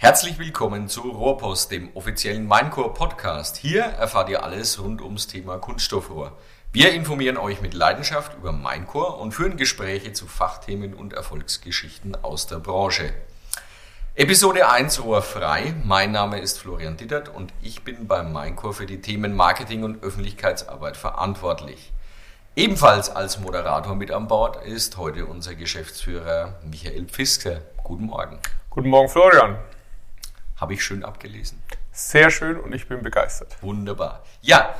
Herzlich willkommen zu Rohrpost, dem offiziellen Minecore Podcast. Hier erfahrt ihr alles rund ums Thema Kunststoffrohr. Wir informieren euch mit Leidenschaft über Minecore und führen Gespräche zu Fachthemen und Erfolgsgeschichten aus der Branche. Episode 1 Rohr frei. Mein Name ist Florian Dittert und ich bin beim Minecore für die Themen Marketing und Öffentlichkeitsarbeit verantwortlich. Ebenfalls als Moderator mit an Bord ist heute unser Geschäftsführer Michael Pfister. Guten Morgen. Guten Morgen, Florian. Habe ich schön abgelesen. Sehr schön und ich bin begeistert. Wunderbar. Ja,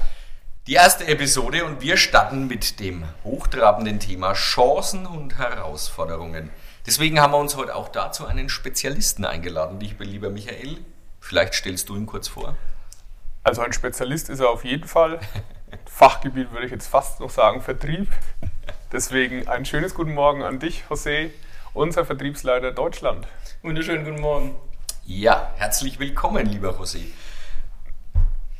die erste Episode und wir starten mit dem hochtrabenden Thema Chancen und Herausforderungen. Deswegen haben wir uns heute auch dazu einen Spezialisten eingeladen, dich, lieber Michael. Vielleicht stellst du ihn kurz vor. Also ein Spezialist ist er auf jeden Fall. Fachgebiet würde ich jetzt fast noch sagen, Vertrieb. Deswegen ein schönes Guten Morgen an dich, José, unser Vertriebsleiter Deutschland. Wunderschönen guten Morgen. Ja, herzlich willkommen, lieber José.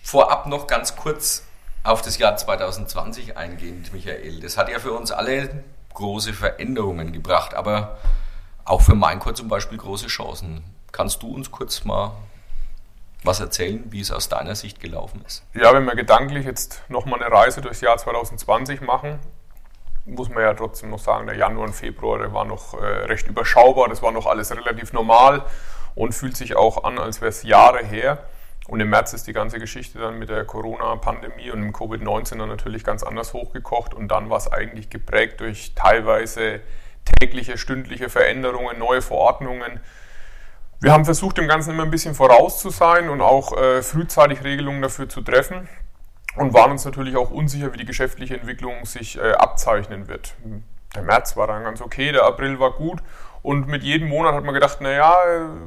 Vorab noch ganz kurz auf das Jahr 2020 eingehend, Michael. Das hat ja für uns alle große Veränderungen gebracht, aber auch für Maincore zum Beispiel große Chancen. Kannst du uns kurz mal was erzählen, wie es aus deiner Sicht gelaufen ist? Ja, wenn wir gedanklich jetzt nochmal eine Reise durchs Jahr 2020 machen, muss man ja trotzdem noch sagen, der Januar und Februar, der war noch äh, recht überschaubar, das war noch alles relativ normal und fühlt sich auch an, als wäre es Jahre her. Und im März ist die ganze Geschichte dann mit der Corona-Pandemie und dem Covid-19 dann natürlich ganz anders hochgekocht. Und dann war es eigentlich geprägt durch teilweise tägliche, stündliche Veränderungen, neue Verordnungen. Wir haben versucht, dem Ganzen immer ein bisschen voraus zu sein und auch äh, frühzeitig Regelungen dafür zu treffen und waren uns natürlich auch unsicher, wie die geschäftliche Entwicklung sich äh, abzeichnen wird. Der März war dann ganz okay, der April war gut und mit jedem Monat hat man gedacht, naja,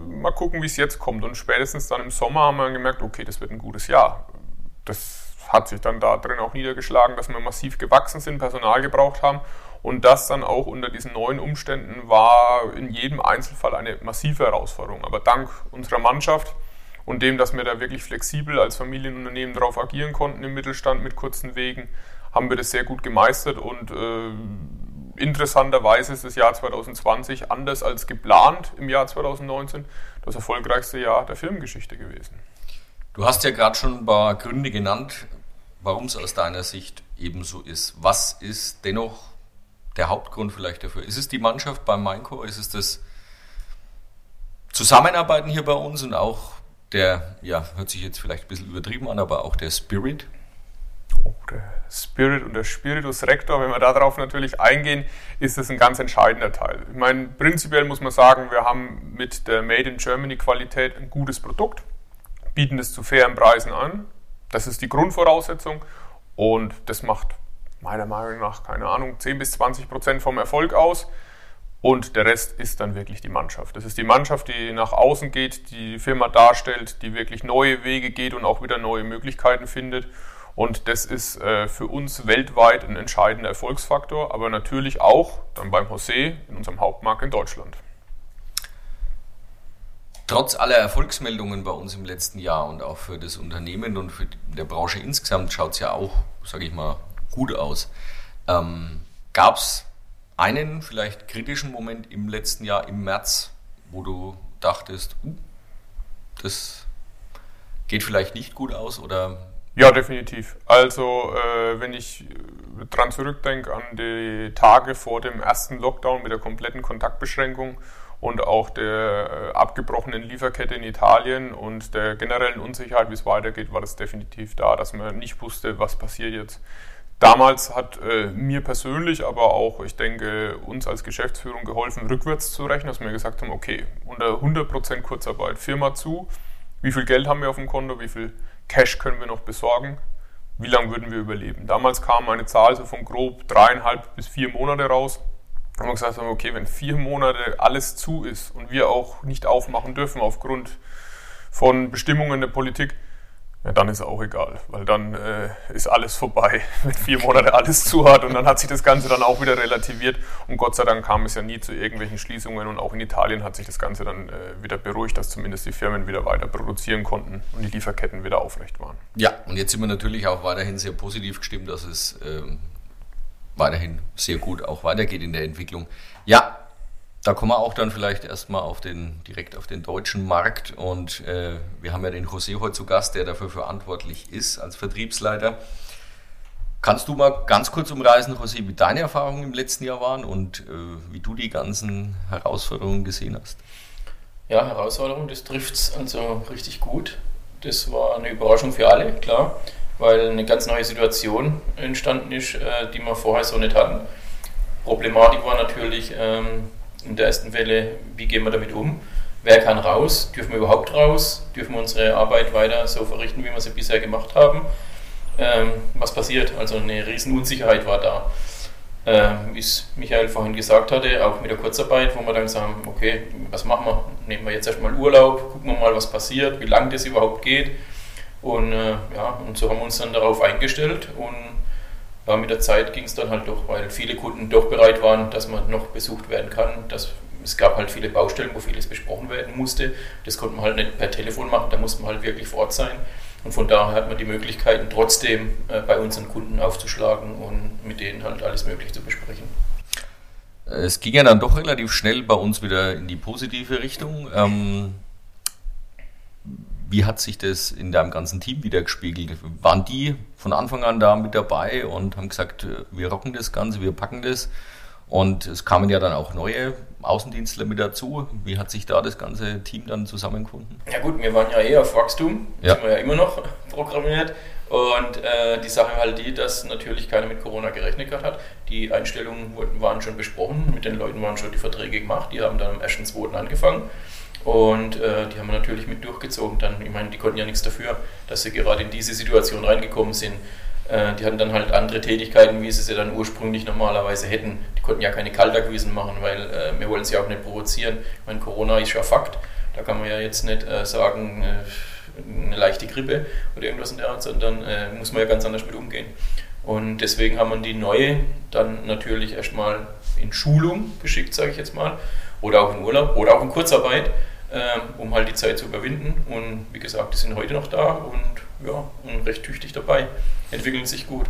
mal gucken, wie es jetzt kommt. Und spätestens dann im Sommer haben wir gemerkt, okay, das wird ein gutes Jahr. Das hat sich dann da drin auch niedergeschlagen, dass wir massiv gewachsen sind, Personal gebraucht haben. Und das dann auch unter diesen neuen Umständen war in jedem Einzelfall eine massive Herausforderung. Aber dank unserer Mannschaft und dem, dass wir da wirklich flexibel als Familienunternehmen darauf agieren konnten im Mittelstand mit kurzen Wegen, haben wir das sehr gut gemeistert und äh, Interessanterweise ist das Jahr 2020 anders als geplant im Jahr 2019 das erfolgreichste Jahr der Filmgeschichte gewesen. Du hast ja gerade schon ein paar Gründe genannt, warum es aus deiner Sicht ebenso ist. Was ist dennoch der Hauptgrund vielleicht dafür? Ist es die Mannschaft beim Mainco? Ist es das Zusammenarbeiten hier bei uns und auch der, ja, hört sich jetzt vielleicht ein bisschen übertrieben an, aber auch der Spirit? Oh, der Spirit und der Spiritus Rector, wenn wir darauf natürlich eingehen, ist das ein ganz entscheidender Teil. Ich meine, prinzipiell muss man sagen, wir haben mit der Made in Germany Qualität ein gutes Produkt, bieten es zu fairen Preisen an. Das ist die Grundvoraussetzung und das macht meiner Meinung nach, keine Ahnung, 10 bis 20 Prozent vom Erfolg aus. Und der Rest ist dann wirklich die Mannschaft. Das ist die Mannschaft, die nach außen geht, die die Firma darstellt, die wirklich neue Wege geht und auch wieder neue Möglichkeiten findet. Und das ist äh, für uns weltweit ein entscheidender Erfolgsfaktor, aber natürlich auch dann beim José in unserem Hauptmarkt in Deutschland. Trotz aller Erfolgsmeldungen bei uns im letzten Jahr und auch für das Unternehmen und für der Branche insgesamt schaut es ja auch, sage ich mal, gut aus. Ähm, Gab es einen vielleicht kritischen Moment im letzten Jahr, im März, wo du dachtest, uh, das geht vielleicht nicht gut aus oder ja, definitiv. Also, äh, wenn ich dran zurückdenke an die Tage vor dem ersten Lockdown mit der kompletten Kontaktbeschränkung und auch der äh, abgebrochenen Lieferkette in Italien und der generellen Unsicherheit, wie es weitergeht, war das definitiv da, dass man nicht wusste, was passiert jetzt. Damals hat äh, mir persönlich, aber auch, ich denke, uns als Geschäftsführung geholfen, rückwärts zu rechnen, dass wir gesagt haben, okay, unter 100% Kurzarbeit, Firma zu, wie viel Geld haben wir auf dem Konto, wie viel Cash können wir noch besorgen, wie lange würden wir überleben. Damals kam eine Zahl so von grob dreieinhalb bis vier Monate raus. Und wir gesagt haben, okay, wenn vier Monate alles zu ist und wir auch nicht aufmachen dürfen aufgrund von Bestimmungen der Politik, ja, dann ist auch egal, weil dann äh, ist alles vorbei, wenn vier Monate alles zu hat und dann hat sich das Ganze dann auch wieder relativiert und Gott sei Dank kam es ja nie zu irgendwelchen Schließungen und auch in Italien hat sich das Ganze dann äh, wieder beruhigt, dass zumindest die Firmen wieder weiter produzieren konnten und die Lieferketten wieder aufrecht waren. Ja, und jetzt sind wir natürlich auch weiterhin sehr positiv gestimmt, dass es ähm, weiterhin sehr gut auch weitergeht in der Entwicklung. Ja, Da kommen wir auch dann vielleicht erstmal auf den, direkt auf den deutschen Markt und äh, wir haben ja den José heute zu Gast, der dafür verantwortlich ist als Vertriebsleiter. Kannst du mal ganz kurz umreißen, José, wie deine Erfahrungen im letzten Jahr waren und äh, wie du die ganzen Herausforderungen gesehen hast? Ja, Herausforderungen, das trifft es also richtig gut. Das war eine Überraschung für alle, klar, weil eine ganz neue Situation entstanden ist, äh, die wir vorher so nicht hatten. Problematik war natürlich ähm, in der ersten Welle, wie gehen wir damit um? Wer kann raus? Dürfen wir überhaupt raus? Dürfen wir unsere Arbeit weiter so verrichten, wie wir sie bisher gemacht haben? ähm, was passiert. Also eine riesen Unsicherheit war da. Ähm, wie es Michael vorhin gesagt hatte, auch mit der Kurzarbeit, wo wir dann sagen, okay, was machen wir? Nehmen wir jetzt erstmal Urlaub, gucken wir mal, was passiert, wie lange das überhaupt geht. Und äh, ja, und so haben wir uns dann darauf eingestellt und ja, mit der Zeit ging es dann halt doch, weil viele Kunden doch bereit waren, dass man noch besucht werden kann. Dass, es gab halt viele Baustellen, wo vieles besprochen werden musste. Das konnte man halt nicht per Telefon machen, da musste man halt wirklich vor Ort sein. Und von daher hat man die Möglichkeiten, trotzdem äh, bei unseren Kunden aufzuschlagen und mit denen halt alles Mögliche zu besprechen. Es ging ja dann doch relativ schnell bei uns wieder in die positive Richtung. Ähm, wie hat sich das in deinem ganzen Team wieder gespiegelt? Waren die von Anfang an da mit dabei und haben gesagt, wir rocken das Ganze, wir packen das? Und es kamen ja dann auch neue Außendienstler mit dazu. Wie hat sich da das ganze Team dann zusammengefunden? Ja gut, wir waren ja eher auf Wachstum, ja. sind wir ja immer noch programmiert. Und äh, die Sache halt die, dass natürlich keiner mit Corona gerechnet hat. Die Einstellungen waren schon besprochen, mit den Leuten waren schon die Verträge gemacht, die haben dann am 1.2. angefangen. Und äh, die haben wir natürlich mit durchgezogen. Dann, ich meine, die konnten ja nichts dafür, dass sie gerade in diese Situation reingekommen sind. Äh, die hatten dann halt andere Tätigkeiten, wie sie sie dann ursprünglich normalerweise hätten. Die konnten ja keine Kaltakquisen machen, weil äh, wir wollen sie auch nicht provozieren. Ich meine, Corona ist ja Fakt. Da kann man ja jetzt nicht äh, sagen, äh, eine leichte Grippe oder irgendwas in der Art, sondern äh, muss man ja ganz anders mit umgehen. Und deswegen haben wir die neue dann natürlich erstmal in Schulung geschickt, sage ich jetzt mal, oder auch in Urlaub oder auch in Kurzarbeit, um halt die Zeit zu überwinden. Und wie gesagt, die sind heute noch da und ja, und recht tüchtig dabei, entwickeln sich gut.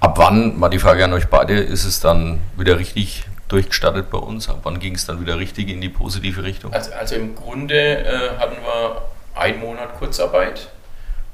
Ab wann, mal die Frage an euch beide, ist es dann wieder richtig durchgestartet bei uns? Ab wann ging es dann wieder richtig in die positive Richtung? Also, also im Grunde äh, hatten wir einen Monat Kurzarbeit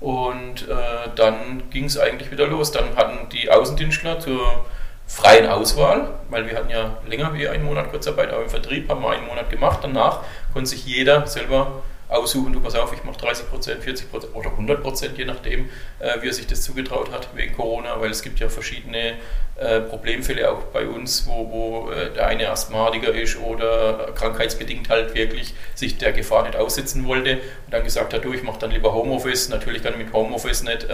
und äh, dann ging es eigentlich wieder los. Dann hatten die Außendienstler zur freien Auswahl, weil wir hatten ja länger wie einen Monat Kurzarbeit, aber im Vertrieb haben wir einen Monat gemacht. Danach konnte sich jeder selber aussuchen, du pass auf, ich mache 30 Prozent, 40 Prozent oder 100 Prozent, je nachdem, äh, wie er sich das zugetraut hat wegen Corona, weil es gibt ja verschiedene äh, Problemfälle auch bei uns, wo, wo äh, der eine Asthmatiker ist oder krankheitsbedingt halt wirklich sich der Gefahr nicht aussetzen wollte und dann gesagt hat, du, ich mache dann lieber Homeoffice. Natürlich kann ich mit Homeoffice nicht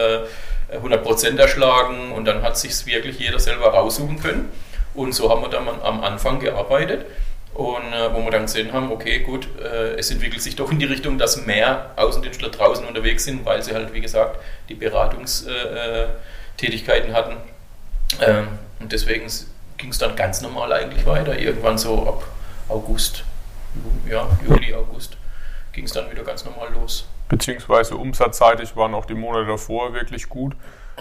100 Prozent erschlagen und dann hat sich wirklich jeder selber raussuchen können. Und so haben wir dann am Anfang gearbeitet. Und äh, wo wir dann gesehen haben, okay, gut, äh, es entwickelt sich doch in die Richtung, dass mehr Außendienstler draußen unterwegs sind, weil sie halt, wie gesagt, die Beratungstätigkeiten hatten. Ähm, und deswegen ging es dann ganz normal eigentlich weiter. Irgendwann so ab August, ja, Juli, August, ging es dann wieder ganz normal los. Beziehungsweise umsatzseitig waren auch die Monate davor wirklich gut.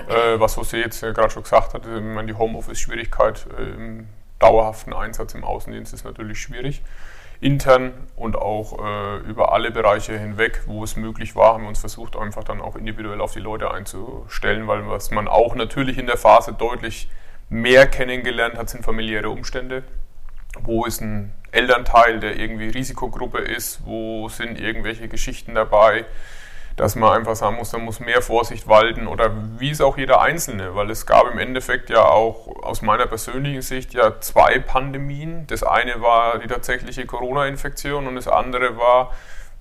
Äh, was José jetzt gerade schon gesagt hat, die Homeoffice-Schwierigkeit ähm, dauerhaften Einsatz im Außendienst ist natürlich schwierig. Intern und auch äh, über alle Bereiche hinweg, wo es möglich war, haben wir uns versucht, einfach dann auch individuell auf die Leute einzustellen, weil was man auch natürlich in der Phase deutlich mehr kennengelernt hat, sind familiäre Umstände. Wo ist ein Elternteil, der irgendwie Risikogruppe ist? Wo sind irgendwelche Geschichten dabei? Dass man einfach sagen muss, da muss mehr Vorsicht walten oder wie es auch jeder Einzelne, weil es gab im Endeffekt ja auch aus meiner persönlichen Sicht ja zwei Pandemien. Das eine war die tatsächliche Corona-Infektion und das andere war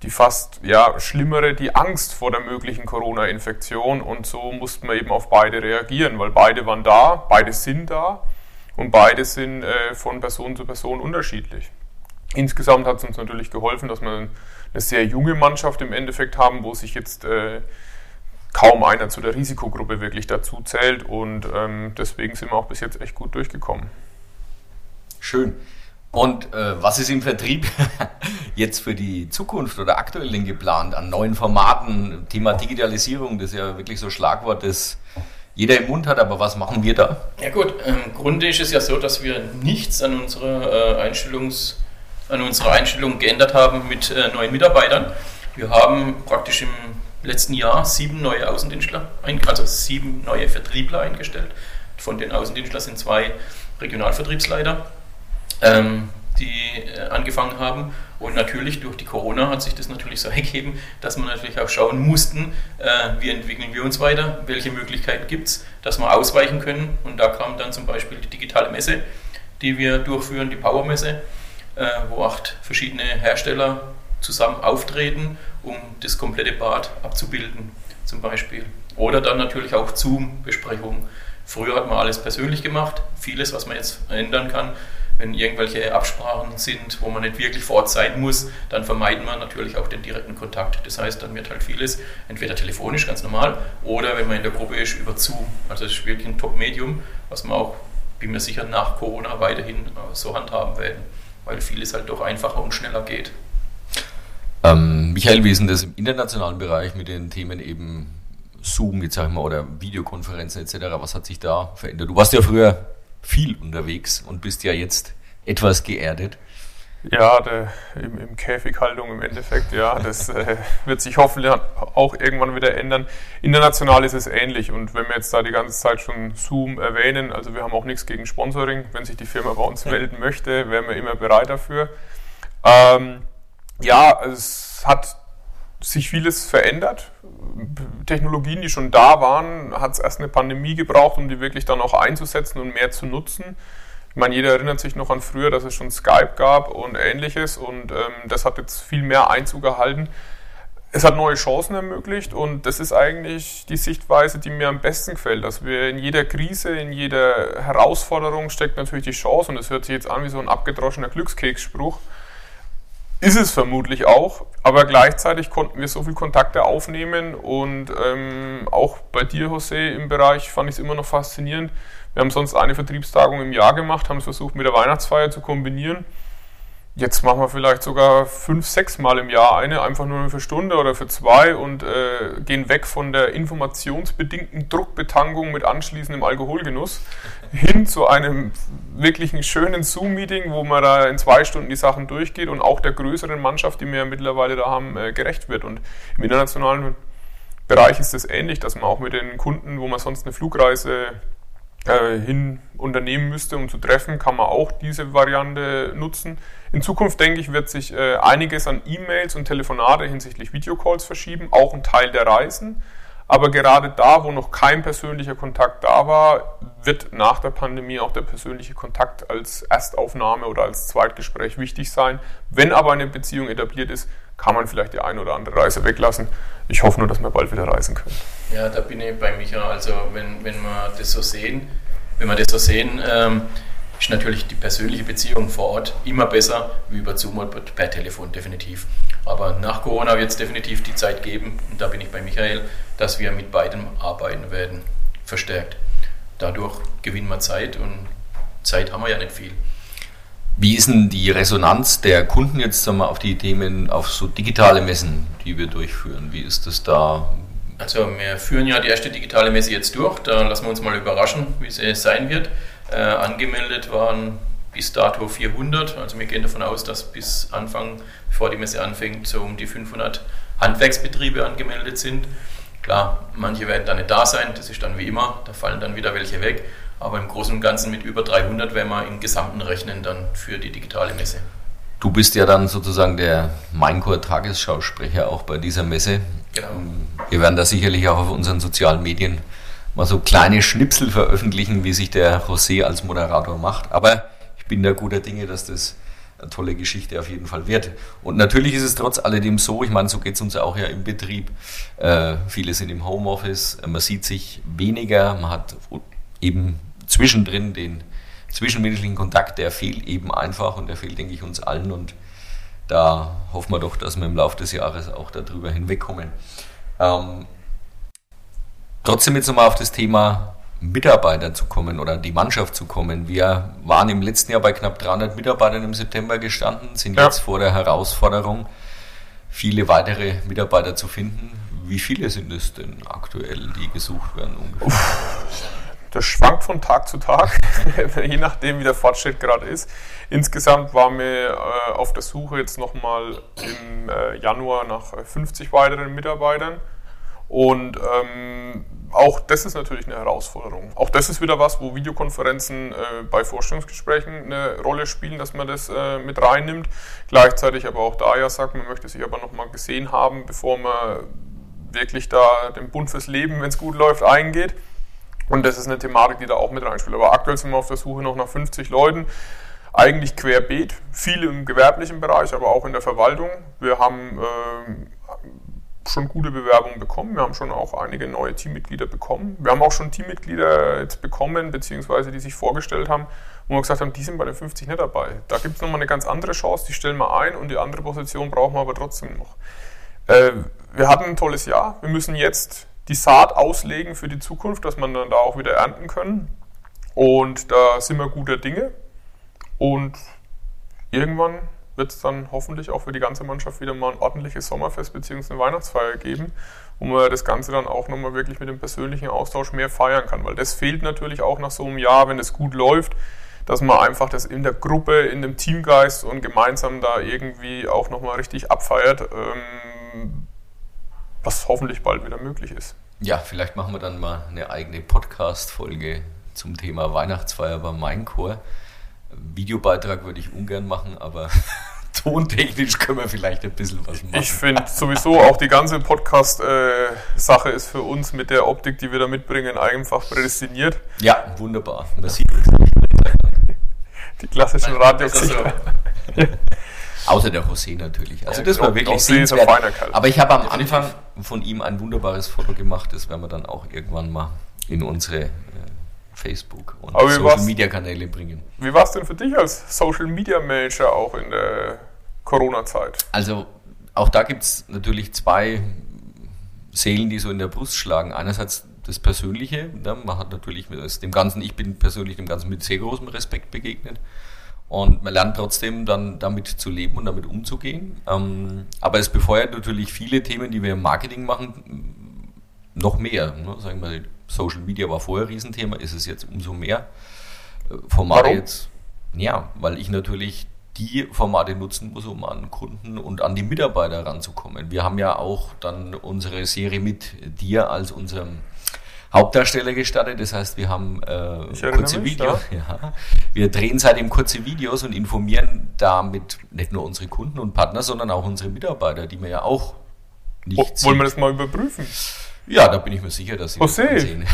die fast ja, schlimmere, die Angst vor der möglichen Corona-Infektion und so mussten wir eben auf beide reagieren, weil beide waren da, beide sind da und beide sind äh, von Person zu Person unterschiedlich. Insgesamt hat es uns natürlich geholfen, dass wir eine sehr junge Mannschaft im Endeffekt haben, wo sich jetzt äh, kaum einer zu der Risikogruppe wirklich dazu zählt und ähm, deswegen sind wir auch bis jetzt echt gut durchgekommen. Schön. Und äh, was ist im Vertrieb jetzt für die Zukunft oder aktuell denn geplant an neuen Formaten? Thema Digitalisierung, das ist ja wirklich so Schlagwort des jeder im Mund hat, aber was machen wir da? Ja gut, im Grunde ist es ja so, dass wir nichts an unserer, äh, Einstellungs, an unserer Einstellung geändert haben mit äh, neuen Mitarbeitern. Wir haben praktisch im letzten Jahr sieben neue Außendienstler, also sieben neue Vertriebler eingestellt. Von den Außendienstlern sind zwei Regionalvertriebsleiter, ähm, die äh, angefangen haben. Und natürlich durch die Corona hat sich das natürlich so ergeben, dass wir natürlich auch schauen mussten, äh, wie entwickeln wir uns weiter, welche Möglichkeiten gibt es, dass wir ausweichen können. Und da kam dann zum Beispiel die digitale Messe, die wir durchführen, die Powermesse, wo acht verschiedene Hersteller zusammen auftreten, um das komplette Bad abzubilden, zum Beispiel. Oder dann natürlich auch Zoom-Besprechungen. Früher hat man alles persönlich gemacht, vieles, was man jetzt ändern kann. Wenn irgendwelche Absprachen sind, wo man nicht wirklich vor Ort sein muss, dann vermeiden wir natürlich auch den direkten Kontakt. Das heißt, dann wird halt vieles entweder telefonisch, ganz normal, oder wenn man in der Gruppe ist, über Zoom. Also das ist wirklich ein Top-Medium, was wir auch, bin mir sicher, nach Corona weiterhin so handhaben werden, weil vieles halt doch einfacher und schneller geht. Ähm, Michael, wie ist denn das im internationalen Bereich mit den Themen eben Zoom, jetzt sag ich mal, oder Videokonferenzen etc.? Was hat sich da verändert? Du warst ja früher viel unterwegs und bist ja jetzt etwas geerdet. Ja, der, im, im Käfighaltung im Endeffekt, ja, das äh, wird sich hoffentlich auch irgendwann wieder ändern. International ist es ähnlich und wenn wir jetzt da die ganze Zeit schon Zoom erwähnen, also wir haben auch nichts gegen Sponsoring, wenn sich die Firma bei uns melden möchte, wären wir immer bereit dafür. Ähm, ja, es hat sich vieles verändert. Technologien, die schon da waren, hat es erst eine Pandemie gebraucht, um die wirklich dann auch einzusetzen und mehr zu nutzen. Ich meine, jeder erinnert sich noch an früher, dass es schon Skype gab und ähnliches und ähm, das hat jetzt viel mehr Einzug erhalten. Es hat neue Chancen ermöglicht und das ist eigentlich die Sichtweise, die mir am besten gefällt, dass wir in jeder Krise, in jeder Herausforderung steckt natürlich die Chance und das hört sich jetzt an wie so ein abgedroschener Glückskeksspruch. Ist es vermutlich auch, aber gleichzeitig konnten wir so viele Kontakte aufnehmen und ähm, auch bei dir, José, im Bereich fand ich es immer noch faszinierend. Wir haben sonst eine Vertriebstagung im Jahr gemacht, haben es versucht mit der Weihnachtsfeier zu kombinieren. Jetzt machen wir vielleicht sogar fünf, sechs Mal im Jahr eine, einfach nur für Stunde oder für zwei und äh, gehen weg von der informationsbedingten Druckbetankung mit anschließendem Alkoholgenuss hin zu einem wirklichen schönen Zoom-Meeting, wo man da in zwei Stunden die Sachen durchgeht und auch der größeren Mannschaft, die wir ja mittlerweile da haben, äh, gerecht wird. Und im internationalen Bereich ist es ähnlich, dass man auch mit den Kunden, wo man sonst eine Flugreise äh, hin unternehmen müsste, um zu treffen, kann man auch diese Variante nutzen. In Zukunft, denke ich, wird sich äh, einiges an E-Mails und Telefonate hinsichtlich Videocalls verschieben, auch ein Teil der Reisen. Aber gerade da, wo noch kein persönlicher Kontakt da war, wird nach der Pandemie auch der persönliche Kontakt als Erstaufnahme oder als Zweitgespräch wichtig sein. Wenn aber eine Beziehung etabliert ist, kann man vielleicht die eine oder andere Reise weglassen. Ich hoffe nur, dass wir bald wieder reisen können. Ja, da bin ich bei Micha. Also wenn, wenn wir das so sehen, wenn wir das so sehen, ähm, ist natürlich die persönliche Beziehung vor Ort immer besser wie über Zoom oder per Telefon, definitiv. Aber nach Corona wird es definitiv die Zeit geben, und da bin ich bei Michael, dass wir mit beidem arbeiten werden, verstärkt. Dadurch gewinnen wir Zeit und Zeit haben wir ja nicht viel. Wie ist denn die Resonanz der Kunden jetzt sagen wir, auf die Themen, auf so digitale Messen, die wir durchführen? Wie ist das da? Also wir führen ja die erste digitale Messe jetzt durch, da lassen wir uns mal überraschen, wie sie sein wird. Äh, angemeldet waren bis dato 400, also wir gehen davon aus, dass bis Anfang, bevor die Messe anfängt, so um die 500 Handwerksbetriebe angemeldet sind. Klar, manche werden dann nicht da sein, das ist dann wie immer, da fallen dann wieder welche weg. Aber im Großen und Ganzen mit über 300 werden wir im Gesamten rechnen dann für die digitale Messe. Du bist ja dann sozusagen der Maincore-Tagesschausprecher auch bei dieser Messe. Genau. Wir werden da sicherlich auch auf unseren sozialen Medien mal so kleine Schnipsel veröffentlichen, wie sich der José als Moderator macht. Aber ich bin da guter Dinge, dass das eine tolle Geschichte auf jeden Fall wird. Und natürlich ist es trotz alledem so, ich meine, so geht es uns auch ja im Betrieb. Äh, viele sind im Homeoffice, man sieht sich weniger, man hat eben zwischendrin den zwischenmenschlichen Kontakt, der fehlt eben einfach und der fehlt, denke ich, uns allen. Und da hoffen wir doch, dass wir im Laufe des Jahres auch darüber hinwegkommen. Ähm, trotzdem jetzt nochmal auf das Thema Mitarbeiter zu kommen oder die Mannschaft zu kommen. Wir waren im letzten Jahr bei knapp 300 Mitarbeitern im September gestanden, sind ja. jetzt vor der Herausforderung, viele weitere Mitarbeiter zu finden. Wie viele sind es denn aktuell, die gesucht werden ungefähr? Das schwankt von Tag zu Tag, je nachdem, wie der Fortschritt gerade ist. Insgesamt waren wir äh, auf der Suche jetzt nochmal im äh, Januar nach 50 weiteren Mitarbeitern. Und ähm, auch das ist natürlich eine Herausforderung. Auch das ist wieder was, wo Videokonferenzen äh, bei Vorstellungsgesprächen eine Rolle spielen, dass man das äh, mit reinnimmt. Gleichzeitig aber auch da ja sagt, man möchte sich aber nochmal gesehen haben, bevor man wirklich da den Bund fürs Leben, wenn es gut läuft, eingeht. Und das ist eine Thematik, die da auch mit reinspielt. Aber aktuell sind wir auf der Suche noch nach 50 Leuten. Eigentlich querbeet, viel im gewerblichen Bereich, aber auch in der Verwaltung. Wir haben äh, schon gute Bewerbungen bekommen. Wir haben schon auch einige neue Teammitglieder bekommen. Wir haben auch schon Teammitglieder jetzt bekommen, beziehungsweise die sich vorgestellt haben, wo wir gesagt haben, die sind bei den 50 nicht dabei. Da gibt es nochmal eine ganz andere Chance, die stellen wir ein und die andere Position brauchen wir aber trotzdem noch. Äh, wir hatten ein tolles Jahr. Wir müssen jetzt die Saat auslegen für die Zukunft, dass man dann da auch wieder ernten können. Und da sind wir guter Dinge. Und irgendwann wird es dann hoffentlich auch für die ganze Mannschaft wieder mal ein ordentliches Sommerfest bzw. eine Weihnachtsfeier geben, wo man das Ganze dann auch nochmal wirklich mit dem persönlichen Austausch mehr feiern kann. Weil das fehlt natürlich auch nach so einem Jahr, wenn es gut läuft, dass man einfach das in der Gruppe, in dem Teamgeist und gemeinsam da irgendwie auch nochmal richtig abfeiert, ähm, was hoffentlich bald wieder möglich ist. Ja, vielleicht machen wir dann mal eine eigene Podcast-Folge zum Thema Weihnachtsfeier beim Mainchor. Videobeitrag würde ich ungern machen, aber tontechnisch können wir vielleicht ein bisschen was machen. Ich finde sowieso auch die ganze Podcast-Sache ist für uns mit der Optik, die wir da mitbringen, einfach prädestiniert. Ja, wunderbar. Man sieht es. Die klassischen Radiogesichter. Außer der José natürlich. Also das Ja, war wirklich José ist ein sehenswert. Aber ich habe am Anfang von ihm ein wunderbares Foto gemacht. Das werden wir dann auch irgendwann mal in unsere äh, Facebook- und Aber wie war's? Social-Media-Kanäle bringen. Wie war es denn für dich als Social Media Manager auch in der Corona-Zeit? Also auch da gibt es natürlich zwei Seelen, die so in der Brust schlagen. Einerseits das Persönliche, ne? man hat natürlich mit das- dem Ganzen, ich bin persönlich dem Ganzen mit sehr großem Respekt begegnet. Und man lernt trotzdem dann damit zu leben und damit umzugehen. Ähm, aber es befeuert natürlich viele Themen, die wir im Marketing machen, noch mehr. Ne? Sagen wir, Social Media war vorher ein Riesenthema, ist es jetzt umso mehr. Äh, Formate Warum? jetzt, ja, weil ich natürlich die Formate nutzen muss, um an Kunden und an die Mitarbeiter ranzukommen. Wir haben ja auch dann unsere Serie mit dir als unserem Hauptdarsteller gestartet. Das heißt, wir haben äh, kurze mich, Videos. Ja. Wir drehen seitdem kurze Videos und informieren damit nicht nur unsere Kunden und Partner, sondern auch unsere Mitarbeiter, die wir ja auch nicht Wo- Wollen wir sieht. das mal überprüfen? Ja, da bin ich mir sicher, dass Sie das José. ansehen.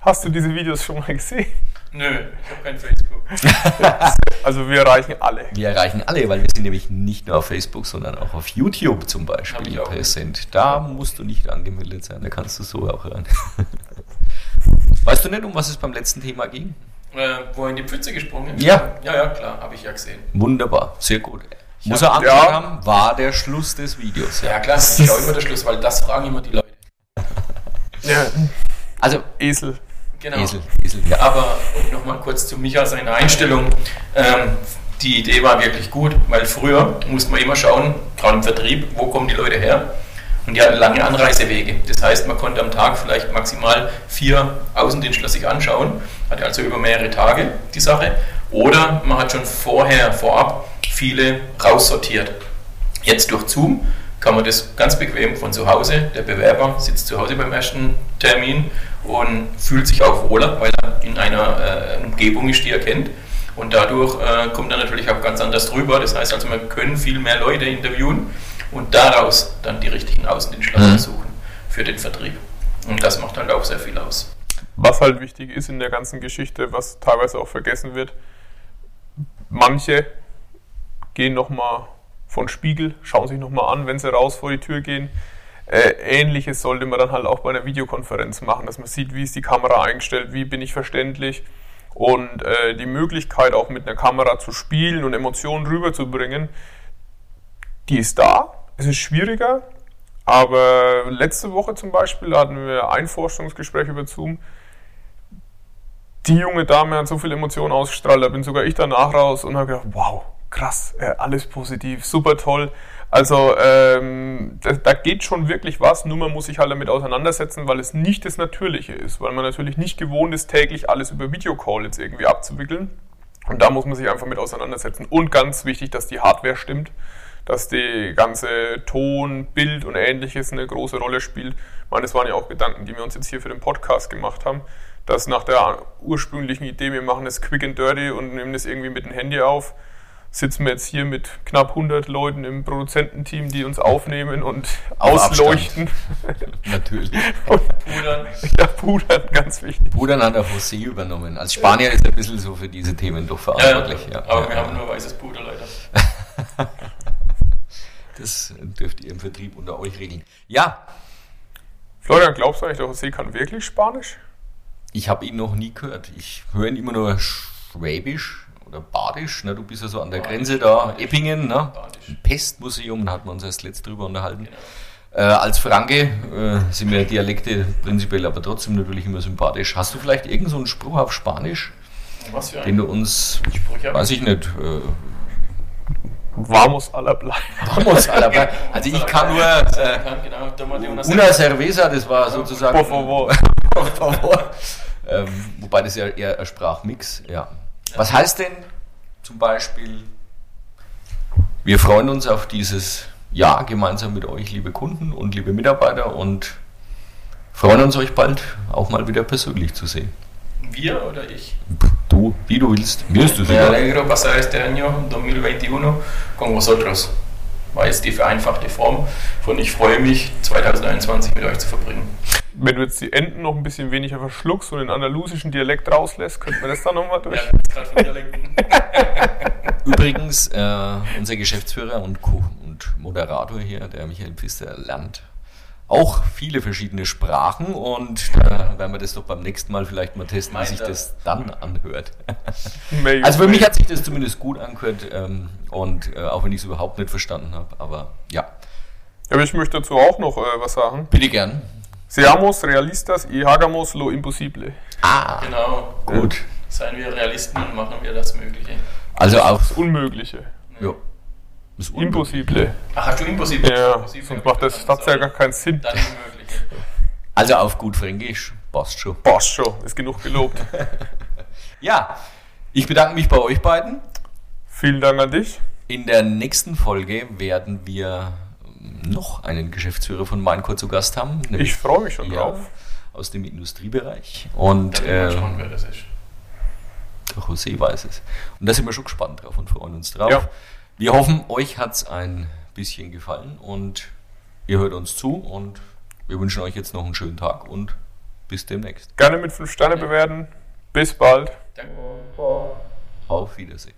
Hast du diese Videos schon mal gesehen? Nö, ich habe kein Facebook. Also wir erreichen alle. Wir erreichen alle, weil wir sind nämlich nicht nur auf Facebook, sondern auch auf YouTube zum Beispiel ich präsent. Da musst du nicht angemeldet sein, da kannst du so auch hören. Weißt du nicht, um was es beim letzten Thema ging? Äh, wo er in die Pfütze gesprungen ist? Ja. Ja, ja, klar, habe ich ja gesehen. Wunderbar, sehr gut. Muss hab- er angeschaut ja. haben, war der Schluss des Videos. Ja, klar, ich schaue immer der Schluss, weil das fragen immer die Leute. Ja, Also, Esel. Genau. Esel, Esel, ja. Aber um nochmal kurz zu Micha seiner Einstellung. Ähm, die Idee war wirklich gut, weil früher musste man immer schauen, gerade im Vertrieb, wo kommen die Leute her. Und die hatten lange Anreisewege. Das heißt, man konnte am Tag vielleicht maximal vier Außendienstler sich anschauen, hatte also über mehrere Tage die Sache. Oder man hat schon vorher, vorab, viele raussortiert. Jetzt durch Zoom kann man das ganz bequem von zu Hause. Der Bewerber sitzt zu Hause beim ersten Termin und fühlt sich auch wohler, weil er in einer äh, Umgebung ist, die er kennt. Und dadurch äh, kommt er natürlich auch ganz anders drüber. Das heißt also, wir können viel mehr Leute interviewen und daraus dann die richtigen Außendienstler Mhm. suchen für den Vertrieb. Und das macht halt auch sehr viel aus. Was halt wichtig ist in der ganzen Geschichte, was teilweise auch vergessen wird, manche gehen nochmal von Spiegel, schauen sich nochmal an, wenn sie raus vor die Tür gehen. Äh, Ähnliches sollte man dann halt auch bei einer Videokonferenz machen, dass man sieht, wie ist die Kamera eingestellt, wie bin ich verständlich. Und äh, die Möglichkeit auch mit einer Kamera zu spielen und Emotionen rüberzubringen, die ist da. Es ist schwieriger, aber letzte Woche zum Beispiel hatten wir ein Forschungsgespräch über Zoom. Die junge Dame hat so viel Emotionen ausgestrahlt, da bin sogar ich danach raus und habe gedacht, wow, krass, äh, alles positiv, super toll. Also ähm, da, da, geht schon wirklich was, nur man muss sich halt damit auseinandersetzen, weil es nicht das Natürliche ist, weil man natürlich nicht gewohnt ist, täglich alles über Videocall jetzt irgendwie abzuwickeln. Und da muss man sich einfach mit auseinandersetzen. Und ganz wichtig, dass die Hardware stimmt, dass die ganze Ton, Bild und ähnliches eine große Rolle spielt. Ich meine, das waren ja auch Gedanken, die wir uns jetzt hier für den Podcast gemacht haben, dass nach der ursprünglichen Idee, wir machen das quick and dirty und nehmen das irgendwie mit dem Handy auf, sitzen wir jetzt hier mit knapp 100 Leuten im Produzententeam, die uns aufnehmen und ausleuchten. Natürlich. und pudern. Ja, pudern, ganz wichtig. Pudern hat auch José übernommen. Als Spanier ist er ein bisschen so für diese Themen doch verantwortlich. Ja, ja. aber ja, wir haben nur weißes Puder leider. das dürft ihr im Vertrieb unter euch regeln. Ja. Florian, glaubst du eigentlich, der José kann wirklich Spanisch? Ich habe ihn noch nie gehört. Ich höre ihn immer nur Schwäbisch oder Badisch, ne? du bist ja so an der Badisch, Grenze da, Badisch, Eppingen, ne? Pestmuseum, da hatten wir uns erst letzt drüber unterhalten. Genau. Äh, als Franke äh, sind mir Dialekte prinzipiell aber trotzdem natürlich immer sympathisch. Hast du vielleicht irgendeinen so einen Spruch auf Spanisch, Was für den du uns, Spruch, weiß ich nicht, äh, Vamos a la playa. Vamos a la playa. Also ich kann nur äh, genau, una cerveza, das war sozusagen. Por favor. Por favor. Ähm, wobei das ja eher ein Sprachmix, ja. Was heißt denn zum Beispiel, wir freuen uns auf dieses Jahr gemeinsam mit euch, liebe Kunden und liebe Mitarbeiter und freuen uns euch bald auch mal wieder persönlich zu sehen. Wir oder ich? Du, wie du willst. Mir ist es Me alegro pasar este año 2021 con vosotros. War jetzt die vereinfachte Form von ich freue mich 2021 mit euch zu verbringen. Wenn du jetzt die Enden noch ein bisschen weniger verschluckst und den andalusischen Dialekt rauslässt, könnte man das dann nochmal durch? Ja, gerade von Dialekten. Übrigens, äh, unser Geschäftsführer und, und Moderator hier, der Michael Pfister, lernt auch viele verschiedene Sprachen und da werden wir das doch beim nächsten Mal vielleicht mal testen, wie sich das dann anhört. also für mich hat sich das zumindest gut angehört ähm, und äh, auch wenn ich es überhaupt nicht verstanden habe, aber ja. Aber ich möchte dazu auch noch äh, was sagen. Bitte gern. Seamos realistas y hagamos lo imposible. Ah, genau. Gut. Seien wir Realisten und machen wir das Mögliche. Also auch das Unmögliche. Ja. Das Impossible. Ach, hast du Impossible? Ja, impossible. sonst macht das, das ja gar keinen Sinn. Dann Unmögliche. Also auf gut Fränkisch, passt schon. Passt schon, ist genug gelobt. ja, ich bedanke mich bei euch beiden. Vielen Dank an dich. In der nächsten Folge werden wir noch einen Geschäftsführer von Minecore zu Gast haben. Ich freue mich schon ja, drauf. Aus dem Industriebereich. Und äh, schauen, wer das ist. Der José weiß es. Und da sind wir schon gespannt drauf und freuen uns drauf. Ja. Wir hoffen, euch hat es ein bisschen gefallen und ihr hört uns zu und wir wünschen euch jetzt noch einen schönen Tag und bis demnächst. Gerne mit 5 Sterne bewerten. Bis bald. Danke. Auf Wiedersehen.